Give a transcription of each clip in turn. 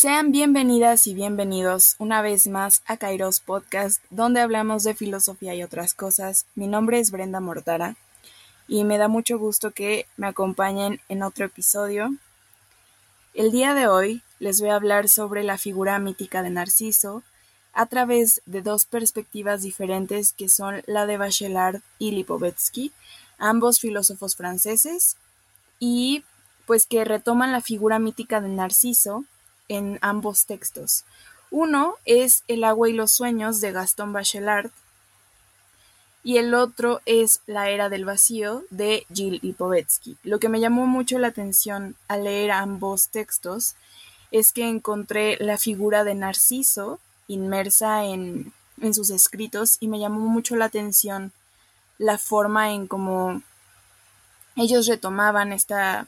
Sean bienvenidas y bienvenidos una vez más a Kairos Podcast, donde hablamos de filosofía y otras cosas. Mi nombre es Brenda Mortara y me da mucho gusto que me acompañen en otro episodio. El día de hoy les voy a hablar sobre la figura mítica de Narciso a través de dos perspectivas diferentes que son la de Bachelard y Lipovetsky, ambos filósofos franceses, y pues que retoman la figura mítica de Narciso en ambos textos. Uno es El agua y los sueños de Gaston Bachelard y el otro es La era del vacío de Gilles Lipovetsky. Lo que me llamó mucho la atención al leer ambos textos es que encontré la figura de Narciso inmersa en, en sus escritos y me llamó mucho la atención la forma en cómo ellos retomaban esta,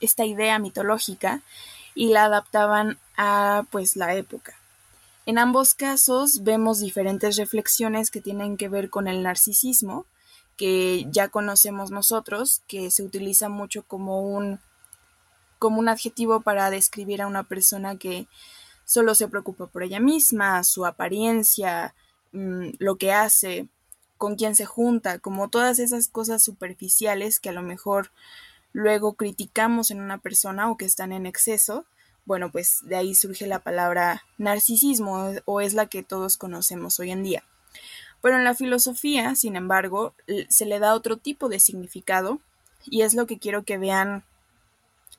esta idea mitológica y la adaptaban a pues la época. En ambos casos vemos diferentes reflexiones que tienen que ver con el narcisismo, que ya conocemos nosotros, que se utiliza mucho como un como un adjetivo para describir a una persona que solo se preocupa por ella misma, su apariencia, mm, lo que hace, con quién se junta, como todas esas cosas superficiales que a lo mejor luego criticamos en una persona o que están en exceso, bueno, pues de ahí surge la palabra narcisismo o es la que todos conocemos hoy en día. Pero en la filosofía, sin embargo, se le da otro tipo de significado y es lo que quiero que vean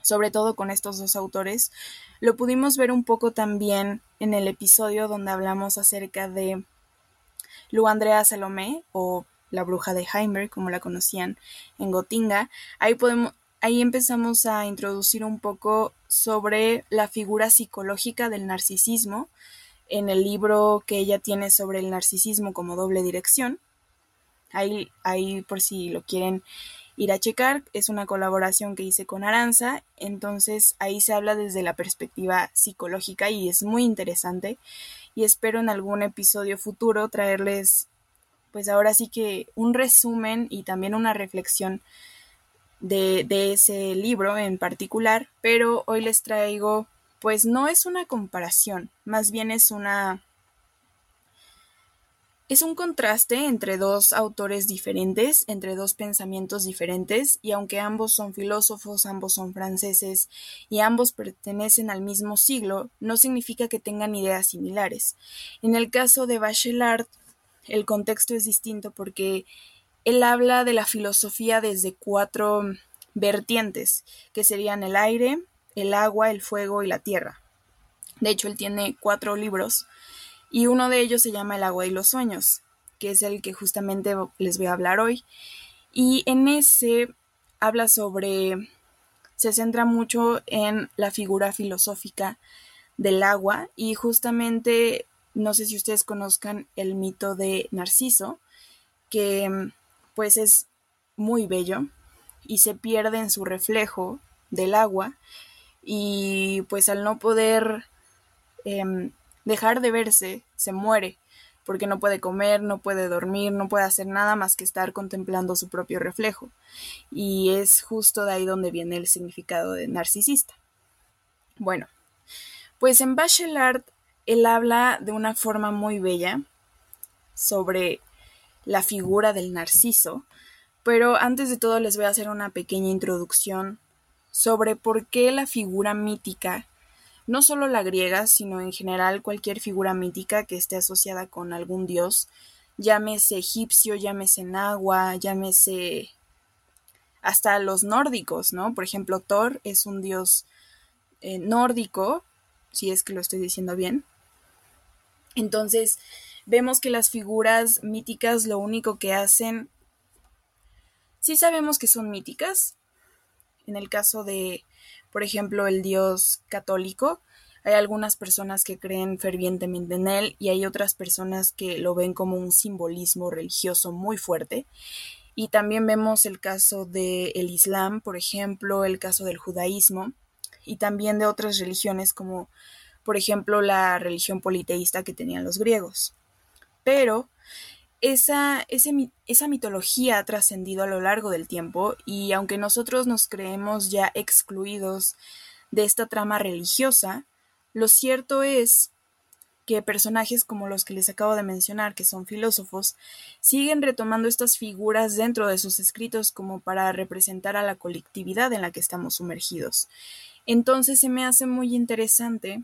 sobre todo con estos dos autores. Lo pudimos ver un poco también en el episodio donde hablamos acerca de Lu Andrea Salomé o la bruja de Heimer, como la conocían en Gotinga. Ahí podemos ahí empezamos a introducir un poco sobre la figura psicológica del narcisismo en el libro que ella tiene sobre el narcisismo como doble dirección. Ahí, ahí por si lo quieren ir a checar, es una colaboración que hice con Aranza, entonces ahí se habla desde la perspectiva psicológica y es muy interesante y espero en algún episodio futuro traerles pues ahora sí que un resumen y también una reflexión de, ese libro en particular, pero hoy les traigo pues no es una comparación, más bien es una es un contraste entre dos autores diferentes, entre dos pensamientos diferentes, y aunque ambos son filósofos, ambos son franceses y ambos pertenecen al mismo siglo, no significa que tengan ideas similares. En el caso de Bachelard, el contexto es distinto porque él habla de la filosofía desde cuatro vertientes, que serían el aire, el agua, el fuego y la tierra. De hecho, él tiene cuatro libros y uno de ellos se llama El agua y los sueños, que es el que justamente les voy a hablar hoy. Y en ese habla sobre, se centra mucho en la figura filosófica del agua y justamente, no sé si ustedes conozcan el mito de Narciso, que pues es muy bello y se pierde en su reflejo del agua y pues al no poder em, dejar de verse, se muere, porque no puede comer, no puede dormir, no puede hacer nada más que estar contemplando su propio reflejo. Y es justo de ahí donde viene el significado de narcisista. Bueno, pues en Bachelard él habla de una forma muy bella sobre la figura del narciso, pero antes de todo les voy a hacer una pequeña introducción sobre por qué la figura mítica no solo la griega, sino en general cualquier figura mítica que esté asociada con algún dios, llámese egipcio, llámese agua, llámese hasta los nórdicos, ¿no? Por ejemplo, Thor es un dios eh, nórdico, si es que lo estoy diciendo bien. Entonces, vemos que las figuras míticas lo único que hacen, sí sabemos que son míticas. En el caso de por ejemplo, el Dios católico. Hay algunas personas que creen fervientemente en él y hay otras personas que lo ven como un simbolismo religioso muy fuerte. Y también vemos el caso del el Islam, por ejemplo, el caso del judaísmo y también de otras religiones como, por ejemplo, la religión politeísta que tenían los griegos. Pero esa, esa mitología ha trascendido a lo largo del tiempo y aunque nosotros nos creemos ya excluidos de esta trama religiosa, Lo cierto es que personajes como los que les acabo de mencionar, que son filósofos, siguen retomando estas figuras dentro de sus escritos como para representar a la colectividad en la que estamos sumergidos. Entonces se me hace muy interesante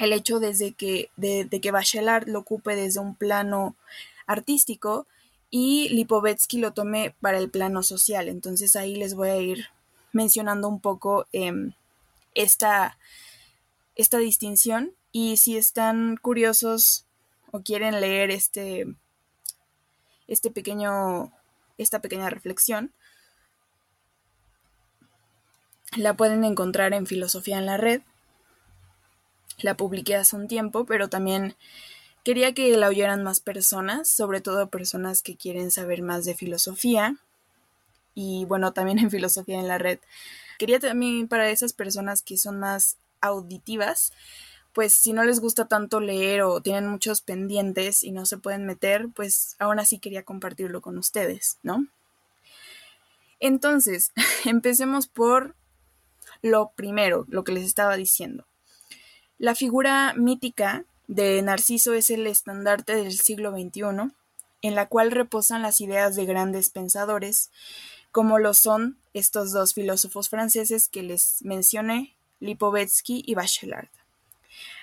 el hecho desde que, de, que Bachelard lo ocupe desde un plano artístico y Lipovetsky lo tome para el plano social. Entonces ahí les voy a ir mencionando un poco em, esta, esta distinción y si están curiosos o quieren leer este, este pequeño, esta pequeña reflexión, la pueden encontrar en Filosofía en la Red. La publiqué hace un tiempo, pero también quería que la oyeran más personas, sobre todo personas que quieren saber más de filosofía. Y bueno, también en Filosofía en la Red. Quería también para esas personas que son más auditivas, pues si no les gusta tanto leer o tienen muchos pendientes y no se pueden meter, pues aún así quería compartirlo con ustedes, ¿no? Entonces, empecemos por lo primero, lo que les estaba diciendo. La figura mítica de Narciso es el estandarte del siglo XXI, en la cual reposan las ideas de grandes pensadores, como lo son estos dos filósofos franceses que les mencioné, Lipovetsky y Bachelard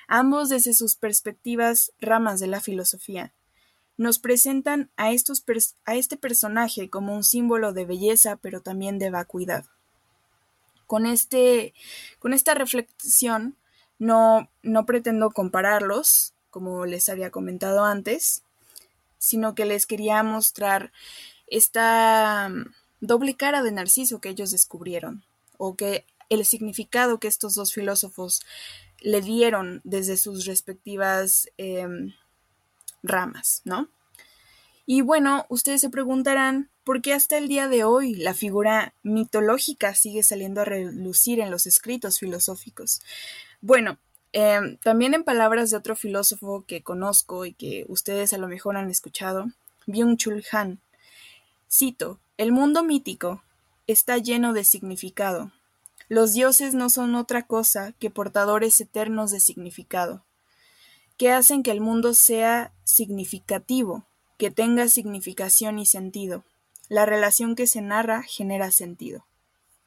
ambos desde sus perspectivas ramas de la filosofía. Nos presentan a, este personaje como un símbolo de belleza, pero también de vacuidad. Con, este, con esta reflexión no, no pretendo compararlos, como les había comentado antes, sino que les quería mostrar esta mm, doble cara de Narciso que ellos descubrieron, o que el significado que estos dos filósofos le dieron desde sus respectivas em, ramas, ¿no? Y bueno, ustedes se preguntarán por qué hasta el día de hoy la figura mitológica sigue saliendo a relucir en los escritos filosóficos. Bueno, em, también en palabras de otro filósofo que conozco y que ustedes a lo mejor han escuchado, Byung-Chul Han, cito, el mundo mítico está lleno de significado, los dioses no son otra cosa que portadores eternos de significado, que hacen que el mundo sea significativo, que tenga significación y sentido. La relación que se narra genera sentido.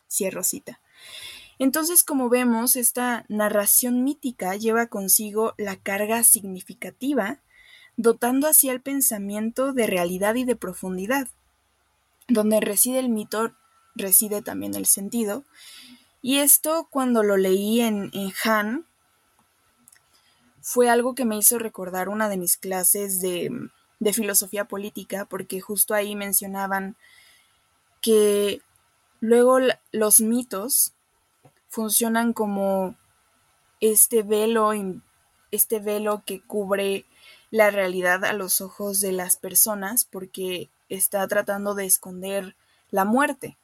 Cierro cita. Entonces, como vemos, esta narración mítica lleva consigo la carga significativa, dotando así al pensamiento de realidad y de profundidad. Donde reside el mito, reside también el sentido, y esto cuando lo leí en, Han fue algo que me hizo recordar una de mis clases de, de filosofía política, porque justo ahí mencionaban que luego los mitos funcionan como este velo, este velo que cubre la realidad a los ojos de las personas porque está tratando de esconder la muerte.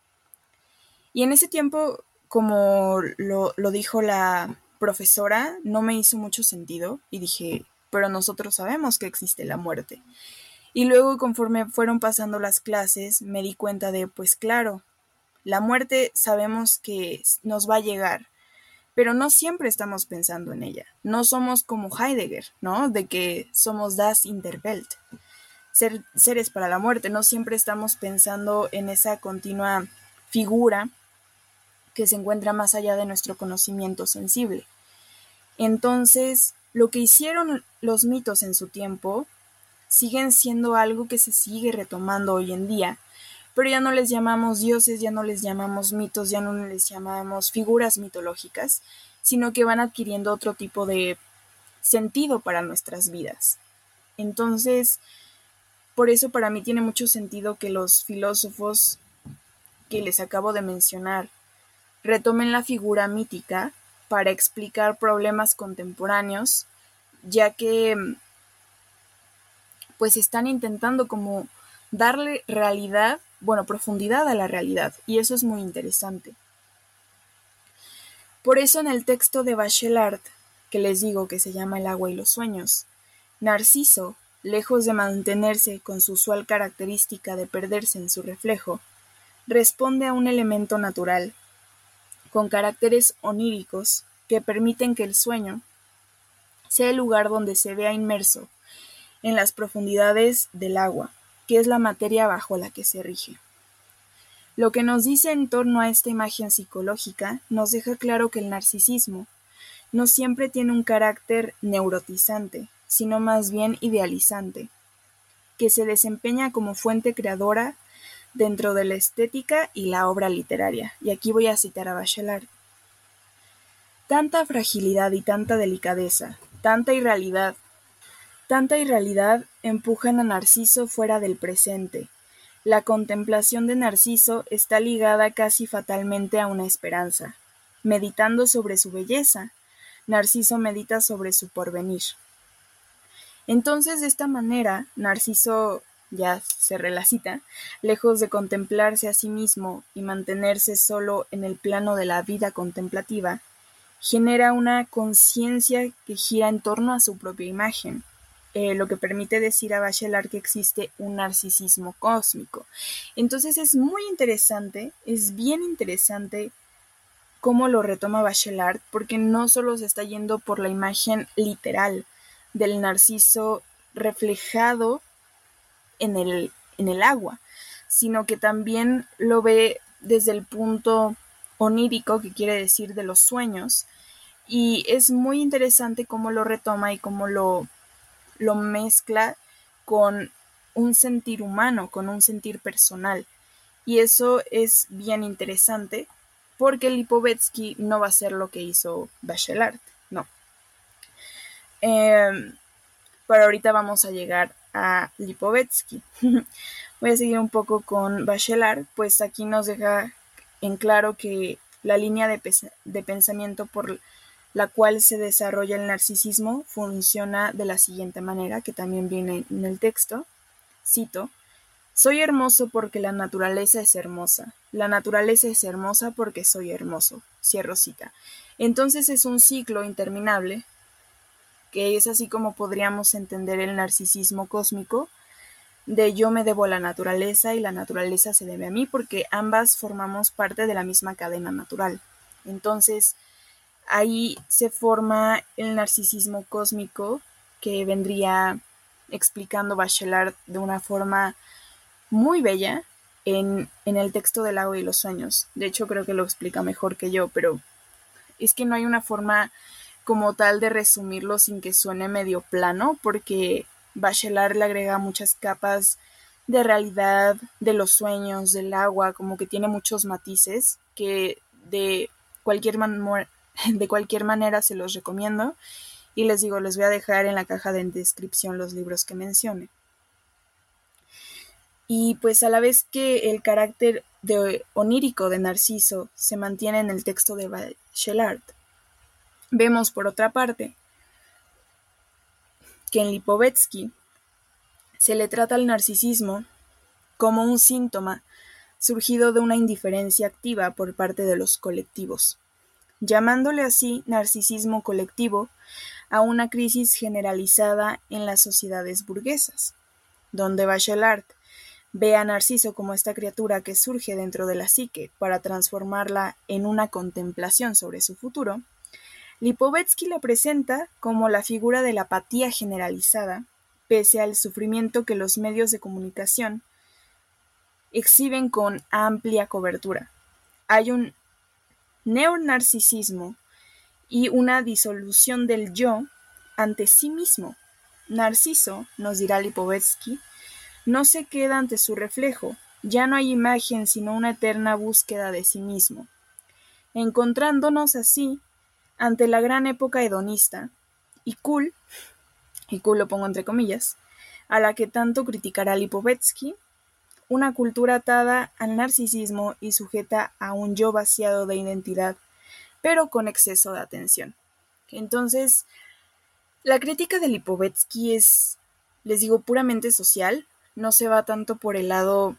Y en ese tiempo como lo, dijo la profesora, no me hizo mucho sentido y dije, pero nosotros sabemos que existe la muerte. Y luego conforme fueron pasando las clases, me di cuenta de, pues claro, la muerte sabemos que nos va a llegar, pero no siempre estamos pensando en ella. No somos como Heidegger, ¿no? De que somos das Interwelt, ser, seres para la muerte. No siempre estamos pensando en esa continua figura que se encuentra más allá de nuestro conocimiento sensible. Entonces, lo que hicieron los mitos en su tiempo siguen siendo algo que se sigue retomando hoy en día, pero ya no les llamamos dioses, ya no les llamamos mitos, ya no les llamamos figuras mitológicas, sino que van adquiriendo otro tipo de sentido para nuestras vidas. Entonces, por eso para mí tiene mucho sentido que los filósofos que les acabo de mencionar retomen la figura mítica para explicar problemas contemporáneos, ya que pues están intentando como darle realidad, bueno, profundidad a la realidad, y eso es muy interesante. Por eso en el texto de Bachelard, que les digo que se llama El agua y los sueños, Narciso, lejos de mantenerse con su usual característica de perderse en su reflejo, responde a un elemento natural con caracteres oníricos que permiten que el sueño sea el lugar donde se vea inmerso en las profundidades del agua, que es la materia bajo la que se rige. Lo que nos dice en torno a esta imagen psicológica nos deja claro que el narcisismo no siempre tiene un carácter neurotizante, sino más bien idealizante, que se desempeña como fuente creadora dentro de la estética y la obra literaria. Y aquí voy a citar a Bachelard. Tanta fragilidad y tanta delicadeza, tanta irrealidad, tanta irrealidad empujan a Narciso fuera del presente. La contemplación de Narciso está ligada casi fatalmente a una esperanza. Meditando sobre su belleza, Narciso medita sobre su porvenir. Entonces, de esta manera, Narciso ya se relacita, lejos de contemplarse a sí mismo y mantenerse solo en el plano de la vida contemplativa, genera una conciencia que gira en torno a su propia imagen, eh, lo que permite decir a Bachelard que existe un narcisismo cósmico. Entonces es muy interesante, es bien interesante cómo lo retoma Bachelard, porque no solo se está yendo por la imagen literal del narciso reflejado en el, en el agua, sino que también lo ve desde el punto onírico, que quiere decir de los sueños, y es muy interesante cómo lo retoma y cómo lo, lo mezcla con un sentir humano, con un sentir personal. Y eso es bien interesante porque Lipovetsky no va a ser lo que hizo Bachelard, no. Eh, pero ahorita vamos a llegar a Lipovetsky. Voy a seguir un poco con Bachelard, pues aquí nos deja en claro que la línea de pensamiento por la cual se desarrolla el narcisismo funciona de la siguiente manera, que también viene en el texto. Cito, soy hermoso porque la naturaleza es hermosa. La naturaleza es hermosa porque soy hermoso. Cierro cita. Entonces es un ciclo interminable, que es así como podríamos entender el narcisismo cósmico, de yo me debo a la naturaleza y la naturaleza se debe a mí porque ambas formamos parte de la misma cadena natural. Entonces, ahí se forma el narcisismo cósmico que vendría explicando Bachelard de una forma muy bella en, en el texto del agua y los sueños. De hecho, creo que lo explica mejor que yo, pero es que no hay una forma como tal de resumirlo sin que suene medio plano, porque Bachelard le agrega muchas capas de realidad, de los sueños, del agua, como que tiene muchos matices que de cualquier, de cualquier manera se los recomiendo. Y les digo, les voy a dejar en la caja de descripción los libros que mencione y pues a la vez que el carácter de onírico de Narciso se mantiene en el texto de Bachelard, vemos por otra parte que en Lipovetsky se le trata al narcisismo como un síntoma surgido de una indiferencia activa por parte de los colectivos, llamándole así narcisismo colectivo a una crisis generalizada en las sociedades burguesas, donde Bachelard Ve a Narciso como esta criatura que surge dentro de la psique para transformarla en una contemplación sobre su futuro, Lipovetsky la presenta como la figura de la apatía generalizada, pese al sufrimiento que los medios de comunicación exhiben con amplia cobertura. Hay un neonarcisismo y una disolución del yo ante sí mismo. Narciso, nos dirá Lipovetsky, no se queda ante su reflejo, ya no hay imagen sino una eterna búsqueda de sí mismo. Encontrándonos así ante la gran época hedonista, y cool, y cool lo pongo entre comillas, a la que tanto criticará Lipovetsky, una cultura atada al narcisismo y sujeta a un yo vaciado de identidad, pero con exceso de atención. Entonces, la crítica de Lipovetsky es, les digo, puramente social, no se va tanto por el lado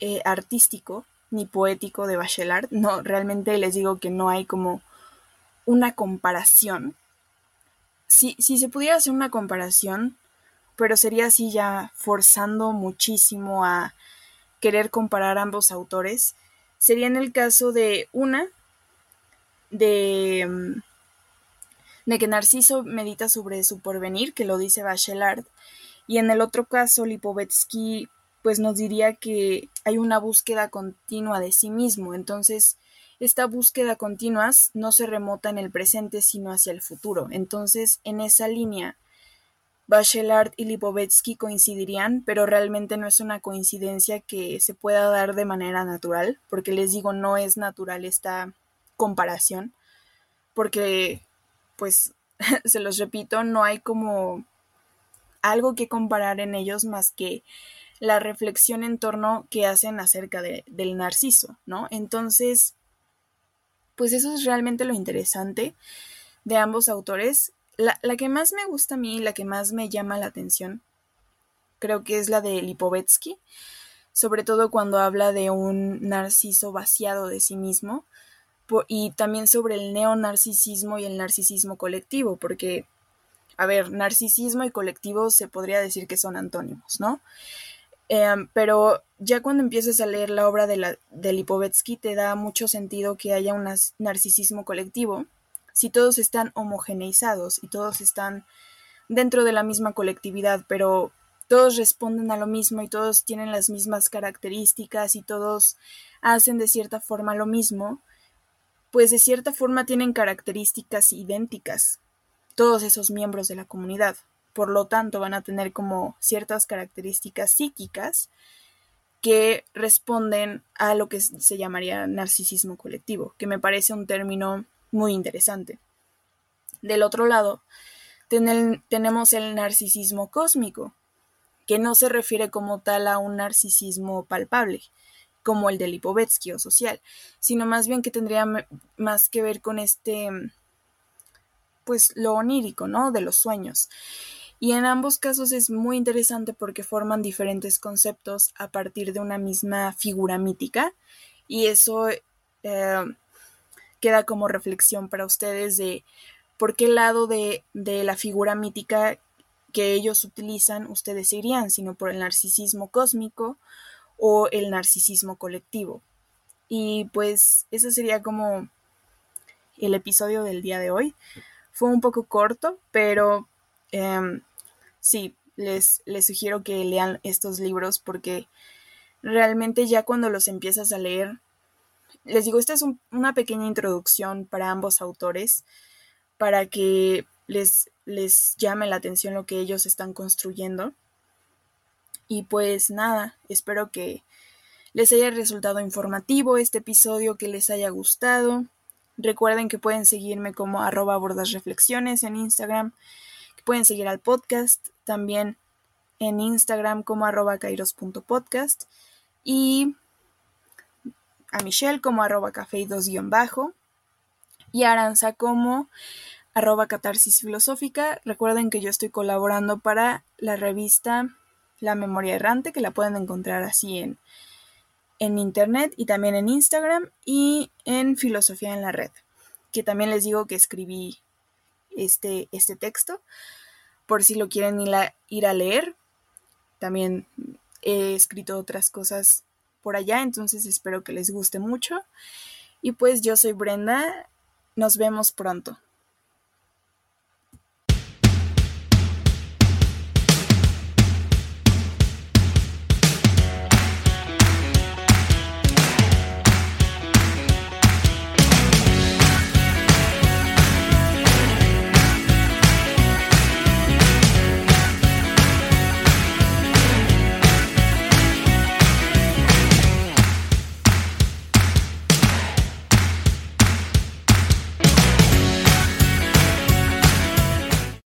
eh, artístico ni poético de Bachelard. No, realmente les digo que no hay como una comparación. Si, si se pudiera hacer una comparación, pero sería así ya forzando muchísimo a querer comparar ambos autores, sería en el caso de una, de, mm, de que Narciso medita sobre su porvenir, que lo dice Bachelard, y en el otro caso Lipovetsky pues nos diría que hay una búsqueda continua de sí mismo, entonces esta búsqueda continua no se remota en el presente sino hacia el futuro, entonces en esa línea Bachelard y Lipovetsky coincidirían, pero realmente no es una coincidencia que se pueda dar de manera natural, porque les digo, no es natural esta comparación, porque, pues, se los repito, no hay como algo que comparar en ellos más que la reflexión en torno que hacen acerca del narciso, ¿no? Entonces, pues eso es realmente lo interesante de ambos autores la, que más me gusta a mí, la que más me llama la atención, creo que es la de Lipovetsky, sobre todo cuando habla de un narciso vaciado de sí mismo, y también sobre el neonarcisismo y el narcisismo colectivo, porque, a ver, narcisismo y colectivo se podría decir que son antónimos, ¿no? Em, pero ya cuando empiezas a leer la obra de, la, de Lipovetsky te da mucho sentido que haya un narcisismo colectivo, si todos están homogeneizados y todos están dentro de la misma colectividad, pero todos responden a lo mismo y todos tienen las mismas características y todos hacen de cierta forma lo mismo, pues de cierta forma tienen características idénticas, todos esos miembros de la comunidad. Por lo tanto, van a tener como ciertas características psíquicas que responden a lo que se llamaría narcisismo colectivo, que me parece un término muy interesante. Del otro lado, tenemos el narcisismo cósmico, que no se refiere como tal a un narcisismo palpable, como el de Lipovetsky o social, sino más bien que tendría más que ver con este, pues lo onírico, ¿no? De los sueños. Y en ambos casos es muy interesante porque forman diferentes conceptos a partir de una misma figura mítica y eso eh, queda como reflexión para ustedes de por qué lado de, la figura mítica que ellos utilizan ustedes irían, sino por el narcisismo cósmico o el narcisismo colectivo. Y pues ese sería como el episodio del día de hoy. Fue un poco corto, pero em, sí, les, les sugiero que lean estos libros porque realmente ya cuando los empiezas a leer les digo, esta es una pequeña introducción para ambos autores, para que les, les llame la atención lo que ellos están construyendo. Y pues nada, espero que les haya resultado informativo este episodio, que les haya gustado. Recuerden que pueden seguirme como arroba reflexiones en Instagram, que pueden seguir al podcast también en Instagram como arroba kairos.podcast y a Michelle como arroba café 2 bajo y a Aranza como arroba catarsis filosófica. Recuerden que yo estoy colaborando para la revista La Memoria Errante, que la pueden encontrar así en, en internet y también en Instagram y en Filosofía en la Red, que también les digo que escribí este, este texto por si lo quieren ir a, ir a leer. También he escrito otras cosas por allá, entonces espero que les guste mucho. Y pues yo soy Brenda, nos vemos pronto.